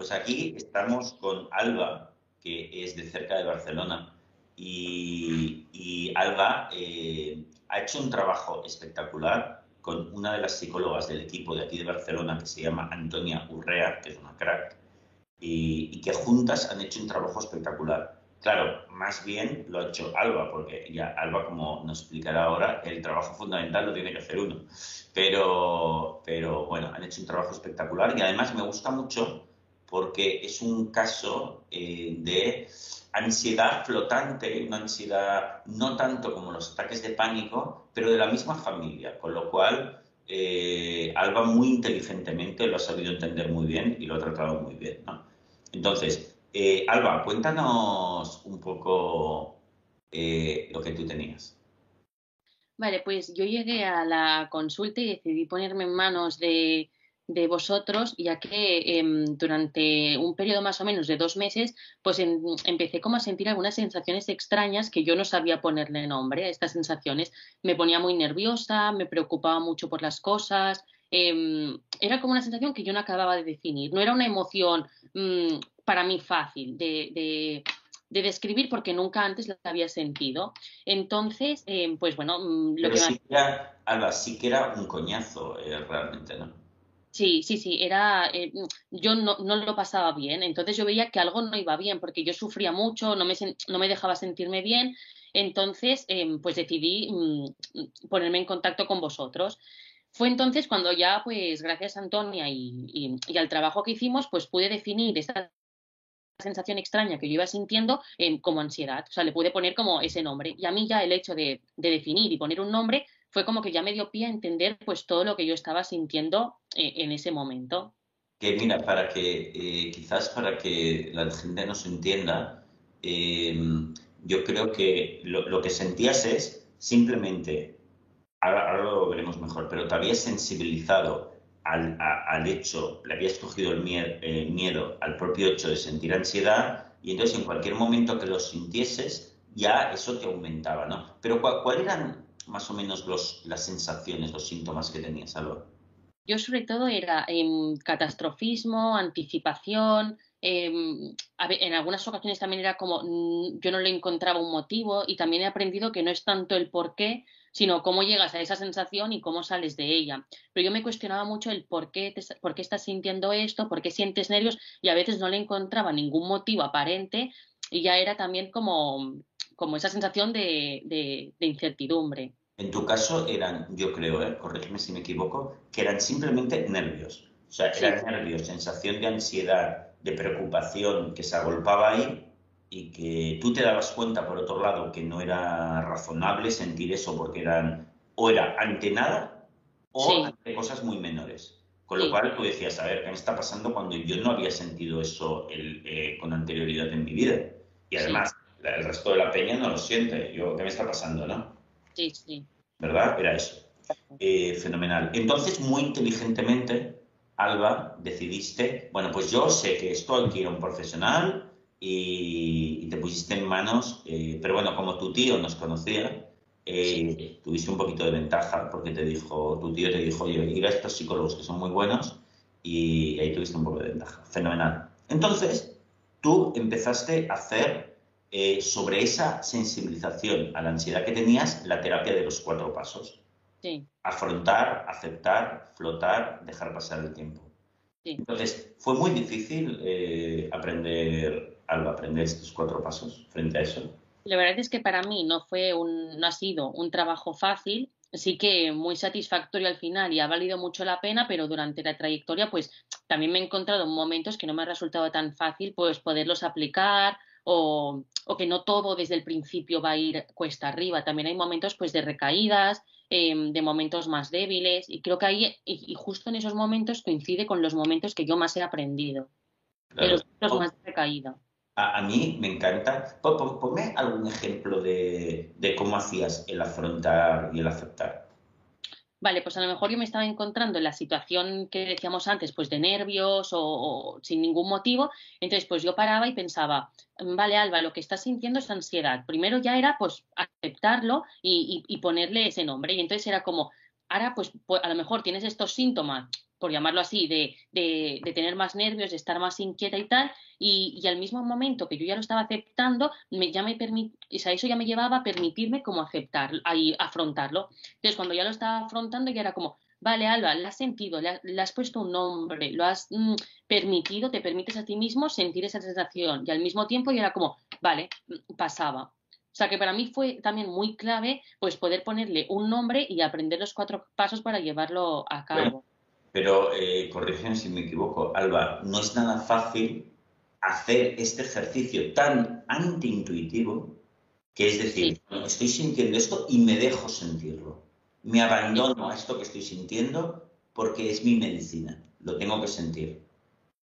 pues aquí estamos con Alba, que es de cerca de Barcelona. Y, Alba eh, ha hecho un trabajo espectacular con una de las psicólogas del equipo de aquí de Barcelona que se llama Antonia Urrea, que es una crack, y, y que juntas han hecho un trabajo espectacular. Claro, más bien lo ha hecho Alba, porque ya Alba, como nos explicará ahora, el trabajo fundamental lo tiene que hacer uno. Pero, pero bueno, han hecho un trabajo espectacular y además me gusta mucho porque es un caso eh, de ansiedad flotante, una ansiedad no tanto como los ataques de pánico, pero de la misma familia, con lo cual eh, Alba muy inteligentemente lo ha sabido entender muy bien y lo ha tratado muy bien. Entonces, eh, Alba, cuéntanos un poco lo que tú tenías. Vale, pues yo llegué a la consulta y decidí ponerme en manos de, vosotros, ya que em, durante un periodo más o menos de dos meses, pues empecé como a sentir algunas sensaciones extrañas que yo no sabía ponerle nombre a estas sensaciones. Me ponía muy nerviosa, me preocupaba mucho por las cosas, em, era como una sensación que yo no acababa de definir. No era una emoción mm, para mí fácil de, describir porque nunca antes la había sentido. Entonces, eh, pues bueno, mm, lo que sí que era, Alba, sí que era un coñazo eh, realmente, ¿no? Sí, sí, sí, era, eh, yo no, lo pasaba bien, entonces yo veía que algo no iba bien porque yo sufría mucho, no me, dejaba sentirme bien, entonces pues decidí mm, ponerme en contacto con vosotros. Fue entonces cuando ya, pues gracias a Antonia y, y al trabajo que hicimos, pues pude definir esta sensación extraña que yo iba sintiendo como ansiedad. O sea, le pude poner como ese nombre. Y a mí ya el hecho de, definir y poner un nombre fue como que ya me dio pie a entender pues todo lo que yo estaba sintiendo eh, en ese momento. Que mira, para que eh, quizás para que la gente nos entienda, eh, yo creo que lo, que sentías es simplemente, ahora, lo veremos mejor, pero te habías sensibilizado al, hecho, le habías cogido el miedo, al propio hecho de sentir ansiedad y entonces en cualquier momento que lo sintieses ya eso te aumentaba, ¿no? Pero ¿cuáles eran más o menos los, las sensaciones, los síntomas que tenías, Alba? Yo sobre todo era em, catastrofismo, anticipación, em, en algunas ocasiones también era como mm, yo no le encontraba un motivo y también he aprendido que no es tanto el por qué, sino cómo llegas a esa sensación y cómo sales de ella. Pero yo me cuestionaba mucho el por qué, por qué estás sintiendo esto, por qué sientes nervios y a veces no le encontraba ningún motivo aparente y ya era también como, como esa sensación de, incertidumbre. En tu caso eran, yo creo, ¿eh? corrígeme si me equivoco, que eran simplemente nervios. O sea, eran nervios, sensación de ansiedad, de preocupación que se agolpaba ahí y que tú te dabas cuenta, por otro lado, que no era razonable sentir eso porque eran o era ante nada o ante cosas muy menores. Con lo cual tú decías, a ver, ¿qué me está pasando cuando yo no había sentido eso eh, con anterioridad en mi vida? Y además, el resto de la peña no lo siente. Yo, ¿qué me está pasando, no? Sí, sí. ¿Verdad? Era eso. Eh, fenomenal. Entonces, muy inteligentemente, Alba, decidiste, bueno, pues yo sé que esto hay que ir a un profesional, y, te pusiste en manos, eh, pero bueno, como tu tío nos conocía, eh, tuviste un poquito de ventaja porque te dijo, tu tío te dijo, oye, ir a estos psicólogos que son muy buenos y ahí tuviste un poco de ventaja. Fenomenal. Entonces, tú empezaste a hacer eh, sobre esa sensibilización a la ansiedad que tenías la terapia de los cuatro pasos. Sí. Afrontar, aceptar, flotar, dejar pasar el tiempo. Entonces, fue muy difícil aprender al aprender estos cuatro pasos frente a eso? La verdad es que para mí no fue un, no ha sido un trabajo fácil, sí que muy satisfactorio al final y ha valido mucho la pena, pero durante la trayectoria pues también me he encontrado momentos que no me ha resultado tan fácil pues poderlos aplicar o, o que no todo desde el principio va a ir cuesta arriba. También hay momentos pues de recaídas, em, de momentos más débiles y creo que ahí y, justo en esos momentos coincide con los momentos que yo más he aprendido, los más de recaída a, mí me encanta. Ponme algún ejemplo de, cómo hacías el afrontar y el aceptar. Vale, pues a lo mejor yo me estaba encontrando en la situación que decíamos antes, pues de nervios o, sin ningún motivo. Entonces, pues yo paraba y pensaba, vale, Alba, lo que estás sintiendo es ansiedad. Primero ya era, pues, aceptarlo y, ponerle ese nombre. Y entonces era como, ahora, pues, a lo mejor tienes estos síntomas por llamarlo así, de, de, tener más nervios, de estar más inquieta y tal, y, al mismo momento que yo ya lo estaba aceptando, me, ya me o sea, eso ya me llevaba a permitirme como aceptar, ahí afrontarlo. Entonces, cuando ya lo estaba afrontando, ya era como, vale, Alba, lo has sentido, le, has puesto un nombre, lo has mm, permitido, te permites a ti mismo sentir esa sensación, y al mismo tiempo ya era como, vale, mm, pasaba. O sea que para mí fue también muy clave pues poder ponerle un nombre y aprender los cuatro pasos para llevarlo a cabo. Pero eh, corrígeme si me equivoco, Alba, no es nada fácil hacer este ejercicio tan antiintuitivo que es decir, estoy sintiendo esto y me dejo sentirlo. Me abandono a esto que estoy sintiendo porque es mi medicina, lo tengo que sentir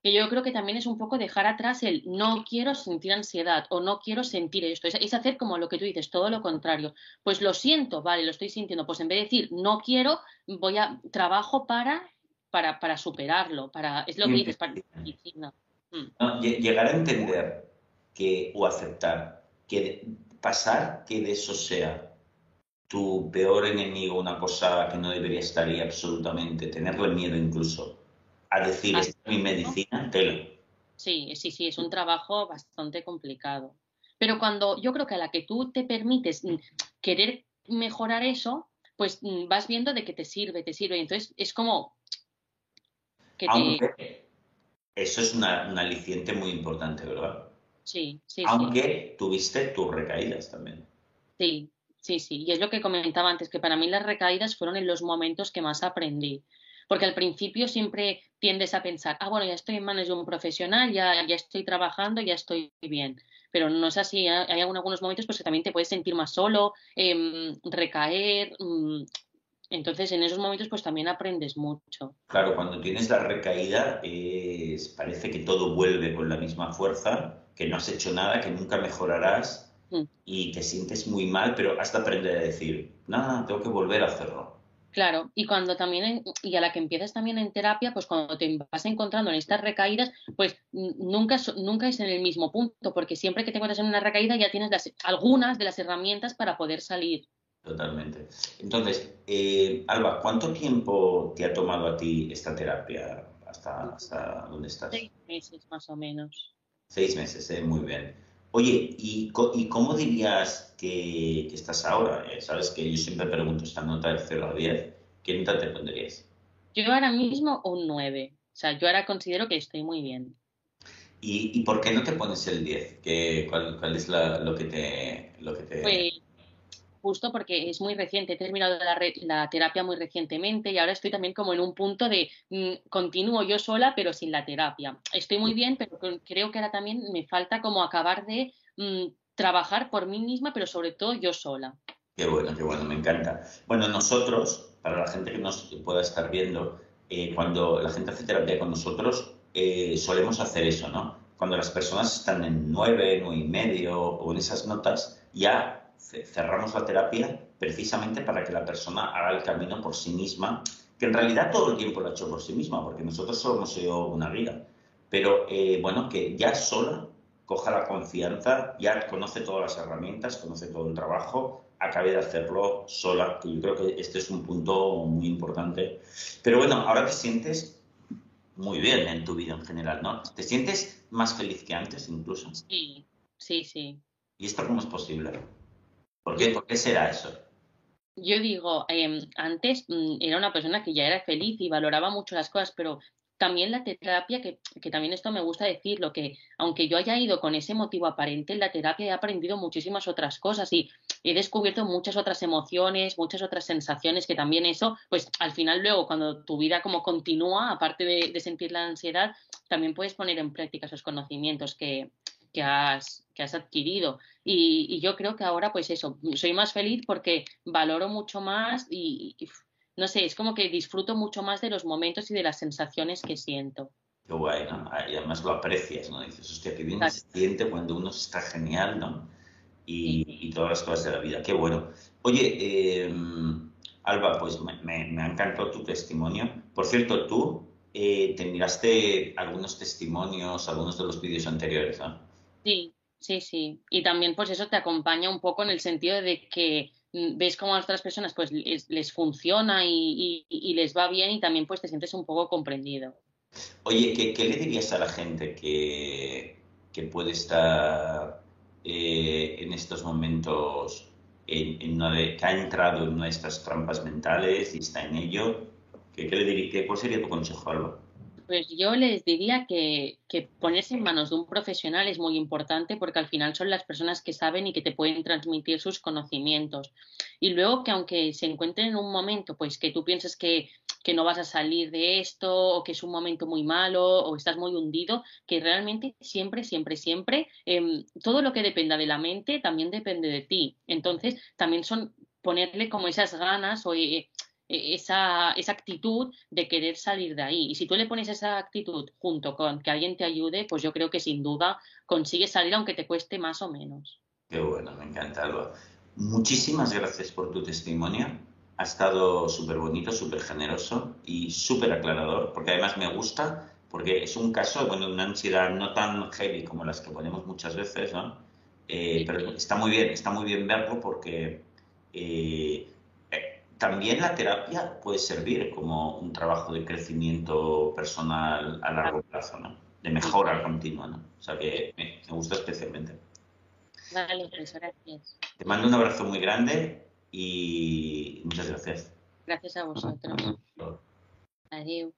que yo creo que también es un poco dejar atrás el no quiero sentir ansiedad o no quiero sentir esto. Es, hacer como lo que tú dices, todo lo contrario. Pues lo siento, vale, lo estoy sintiendo. Pues en vez de decir no quiero, voy a trabajo para, para, para superarlo. Para, es lo que dices, para mm. llegar a entender que, o aceptar que pasar que de eso sea tu peor enemigo, una cosa que no debería estar ahí absolutamente, tenerle miedo incluso a decir, es mi medicina, telo. Sí, sí, sí, es un trabajo bastante complicado. Pero cuando yo creo que a la que tú te permites mm, querer mejorar eso, pues mm, vas viendo de que te sirve, te sirve. Entonces es como que Aunque eso es una, un aliciente muy importante, ¿verdad? Sí, sí. Aunque tuviste tus recaídas también. Sí, sí, sí. Y es lo que comentaba antes, que para mí las recaídas fueron en los momentos que más aprendí. Porque al principio siempre tiendes a pensar, ah, bueno, ya estoy en manos de un profesional, ya, ya estoy trabajando, ya estoy bien. Pero no es así, hay algunos momentos pues, que también te puedes sentir más solo, em, recaer. Entonces, en esos momentos, pues también aprendes mucho. Claro, cuando tienes la recaída, parece que todo vuelve con la misma fuerza, que no has hecho nada, que nunca mejorarás mm. y te sientes muy mal, pero hasta aprender a decir, nada, tengo que volver a hacerlo. Claro, y cuando también, y a la que empiezas también en terapia, pues cuando te vas encontrando en estas recaídas, pues nunca, nunca es en el mismo punto, porque siempre que te encuentras en una recaída ya tienes algunas de las herramientas para poder salir. Totalmente. Entonces, eh, Alba, ¿cuánto tiempo te ha tomado a ti esta terapia hasta, hasta dónde estás? Seis meses más o menos. Seis meses, eh, muy bien. Oye, ¿y, cómo dirías que, estás ahora? Eh, Sabes que yo siempre pregunto esta nota de 0 a 10. ¿Qué nota te pondrías? Yo ahora mismo un 9. O sea, yo ahora considero que estoy muy bien. ¿Y, por qué no te pones el 10? ¿Qué, cuál, es lo que te...? Lo que te... Pues justo porque es muy reciente, he terminado la, terapia muy recientemente y ahora estoy también como en un punto de mm, continúo yo sola pero sin la terapia. Estoy muy bien, pero creo que ahora también me falta como acabar de mm, trabajar por mí misma, pero sobre todo yo sola. Qué bueno, qué bueno, me encanta. Bueno, nosotros, para la gente que nos pueda estar viendo, eh, cuando la gente hace terapia con nosotros, eh, solemos hacer eso, ¿no? Cuando las personas están en nueve, nueve y medio o en esas notas, ya cerramos la terapia precisamente para que la persona haga el camino por sí misma, que en realidad todo el tiempo lo ha hecho por sí misma, porque nosotros solo hemos sido una guía. Pero eh, bueno, que ya sola coja la confianza, ya conoce todas las herramientas, conoce todo el trabajo, acabe de hacerlo sola, que yo creo que este es un punto muy importante. Pero bueno, ahora te sientes muy bien en tu vida en general, ¿no? ¿Te sientes más feliz que antes incluso? Sí, sí, sí. ¿Y esto cómo es posible? ¿Por qué, ¿Por qué será eso? Yo digo, em, antes mm, era una persona que ya era feliz y valoraba mucho las cosas, pero también la terapia, que, que, también esto me gusta decirlo, que aunque yo haya ido con ese motivo aparente, en la terapia he aprendido muchísimas otras cosas y he descubierto muchas otras emociones, muchas otras sensaciones, que también eso, pues al final luego cuando tu vida como continúa, aparte de, de sentir la ansiedad, también puedes poner en práctica esos conocimientos que, que has, que has adquirido. Y, yo creo que ahora, pues eso, soy más feliz porque valoro mucho más y, no sé, es como que disfruto mucho más de los momentos y de las sensaciones que siento. Qué guay, ¿no? Y además lo aprecias, ¿no? Dices, hostia, qué bien se siente cuando uno está genial, ¿no? Y, todas las cosas de la vida. Qué bueno. Oye, em, Alba, pues me, me, ha encantado tu testimonio. Por cierto, tú eh, te miraste algunos testimonios, algunos de los vídeos anteriores, ¿no? Sí, sí, sí. Y también pues eso te acompaña un poco en el sentido de que mm, ves cómo a otras personas pues les, funciona y, les va bien y también pues te sientes un poco comprendido. Oye, ¿qué, le dirías a la gente que, puede estar eh, en estos momentos en, que ha entrado en nuestras trampas mentales y está en ello? ¿Qué, le diría, ¿Cuál sería tu consejo? Pues yo les diría que, que, ponerse en manos de un profesional es muy importante porque al final son las personas que saben y que te pueden transmitir sus conocimientos. Y luego que aunque se encuentren en un momento, pues que tú pienses que, que no vas a salir de esto o que es un momento muy malo o estás muy hundido, que realmente siempre, siempre, siempre, em, todo lo que dependa de la mente también depende de ti. Entonces, también son ponerle como esas ganas o eh, esa, esa actitud de querer salir de ahí. Y si tú le pones esa actitud junto con que alguien te ayude, pues yo creo que sin duda consigues salir aunque te cueste más o menos. Qué bueno, me encanta, Alba. Muchísimas gracias por tu testimonio. Ha estado súper bonito, súper generoso y súper aclarador, porque además me gusta, porque es un caso, bueno, de una ansiedad no tan heavy como las que ponemos muchas veces, ¿no? Eh, pero está muy bien, está muy bien verlo porque eh, también la terapia puede servir como un trabajo de crecimiento personal a largo plazo, ¿no? De mejora continua, ¿no? O sea que me, gusta especialmente. Vale, pues gracias. Te mando un abrazo muy grande y muchas gracias. Gracias a vosotros. Adiós.